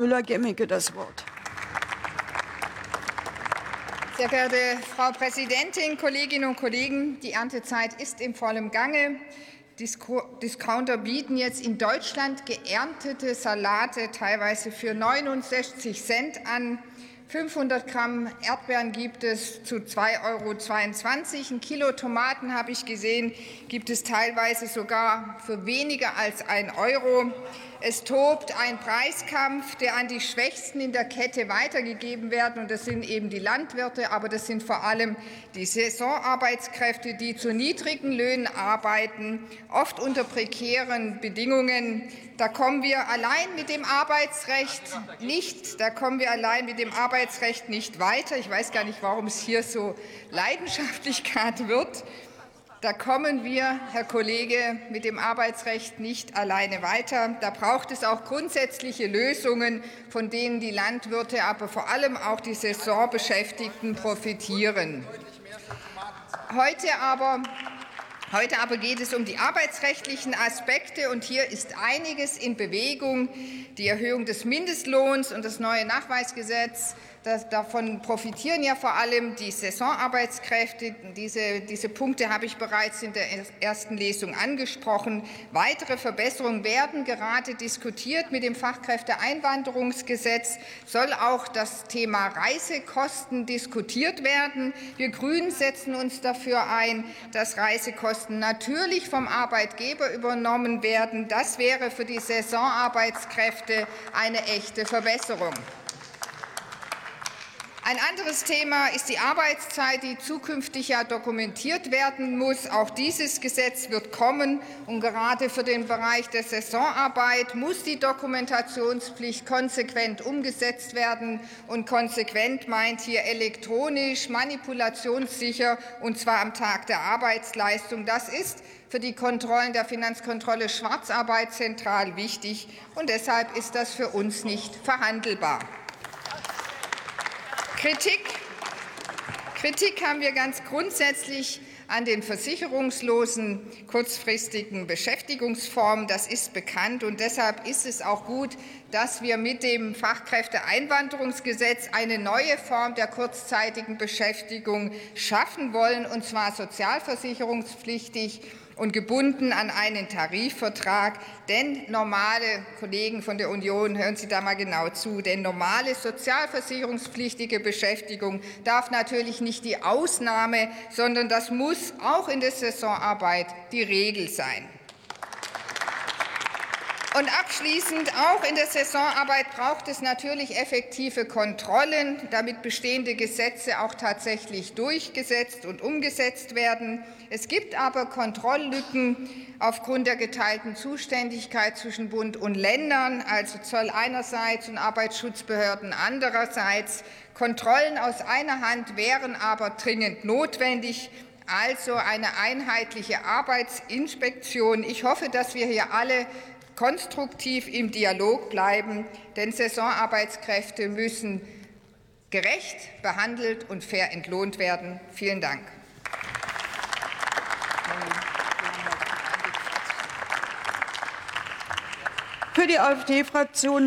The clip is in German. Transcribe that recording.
Müller-Gemmicke das Wort. Sehr geehrte Frau Präsidentin, Kolleginnen und Kollegen! Die Erntezeit ist im vollen Gange. Discounter bieten jetzt in Deutschland geerntete Salate teilweise für 69 Cent an. 500 Gramm Erdbeeren gibt es zu 2,22 Euro. Ein Kilo Tomaten, habe ich gesehen, gibt es teilweise sogar für weniger als ein Euro. Es tobt ein Preiskampf, der an die Schwächsten in der Kette weitergegeben wird. Und das sind eben die Landwirte, aber das sind vor allem die Saisonarbeitskräfte, die zu niedrigen Löhnen arbeiten, oft unter prekären Bedingungen. Da kommen wir allein mit dem Arbeitsrecht nicht, da kommen wir allein mit dem Arbeitsrecht nicht weiter. Ich weiß gar nicht, warum es hier so Leidenschaftlichkeit wird. Da kommen wir, Herr Kollege, mit dem Arbeitsrecht nicht alleine weiter. Da braucht es auch grundsätzliche Lösungen, von denen die Landwirte, aber vor allem auch die Saisonbeschäftigten profitieren. Heute aber Heute aber geht es um die arbeitsrechtlichen Aspekte, und hier ist einiges in Bewegung. Die Erhöhung des Mindestlohns und das neue Nachweisgesetz das, davon profitieren ja vor allem die Saisonarbeitskräfte. Diese, diese Punkte habe ich bereits in der ersten Lesung angesprochen. Weitere Verbesserungen werden gerade diskutiert. Mit dem Fachkräfteeinwanderungsgesetz soll auch das Thema Reisekosten diskutiert werden. Wir Grünen setzen uns dafür ein, dass Reisekosten natürlich vom Arbeitgeber übernommen werden. Das wäre für die Saisonarbeitskräfte eine echte Verbesserung. Ein anderes Thema ist die Arbeitszeit, die zukünftig ja dokumentiert werden muss. Auch dieses Gesetz wird kommen. Und gerade für den Bereich der Saisonarbeit muss die Dokumentationspflicht konsequent umgesetzt werden. Und konsequent meint hier elektronisch, manipulationssicher, und zwar am Tag der Arbeitsleistung. Das ist für die Kontrollen der Finanzkontrolle Schwarzarbeit zentral wichtig. Und deshalb ist das für uns nicht verhandelbar. Kritik, Kritik haben wir ganz grundsätzlich an den versicherungslosen kurzfristigen Beschäftigungsformen. Das ist bekannt, und deshalb ist es auch gut, dass wir mit dem Fachkräfteeinwanderungsgesetz eine neue Form der kurzzeitigen Beschäftigung schaffen wollen, und zwar sozialversicherungspflichtig und gebunden an einen Tarifvertrag. Denn normale Kollegen von der Union, hören Sie da mal genau zu, denn normale sozialversicherungspflichtige Beschäftigung darf natürlich nicht die Ausnahme, sondern das muss auch in der Saisonarbeit die Regel sein. Und abschließend, auch in der Saisonarbeit braucht es natürlich effektive Kontrollen, damit bestehende Gesetze auch tatsächlich durchgesetzt und umgesetzt werden. Es gibt aber Kontrolllücken aufgrund der geteilten Zuständigkeit zwischen Bund und Ländern, also Zoll einerseits und Arbeitsschutzbehörden andererseits. Kontrollen aus einer Hand wären aber dringend notwendig also eine einheitliche Arbeitsinspektion. Ich hoffe, dass wir hier alle konstruktiv im Dialog bleiben, denn Saisonarbeitskräfte müssen gerecht behandelt und fair entlohnt werden. Vielen Dank. Für die AfD-Fraktion hat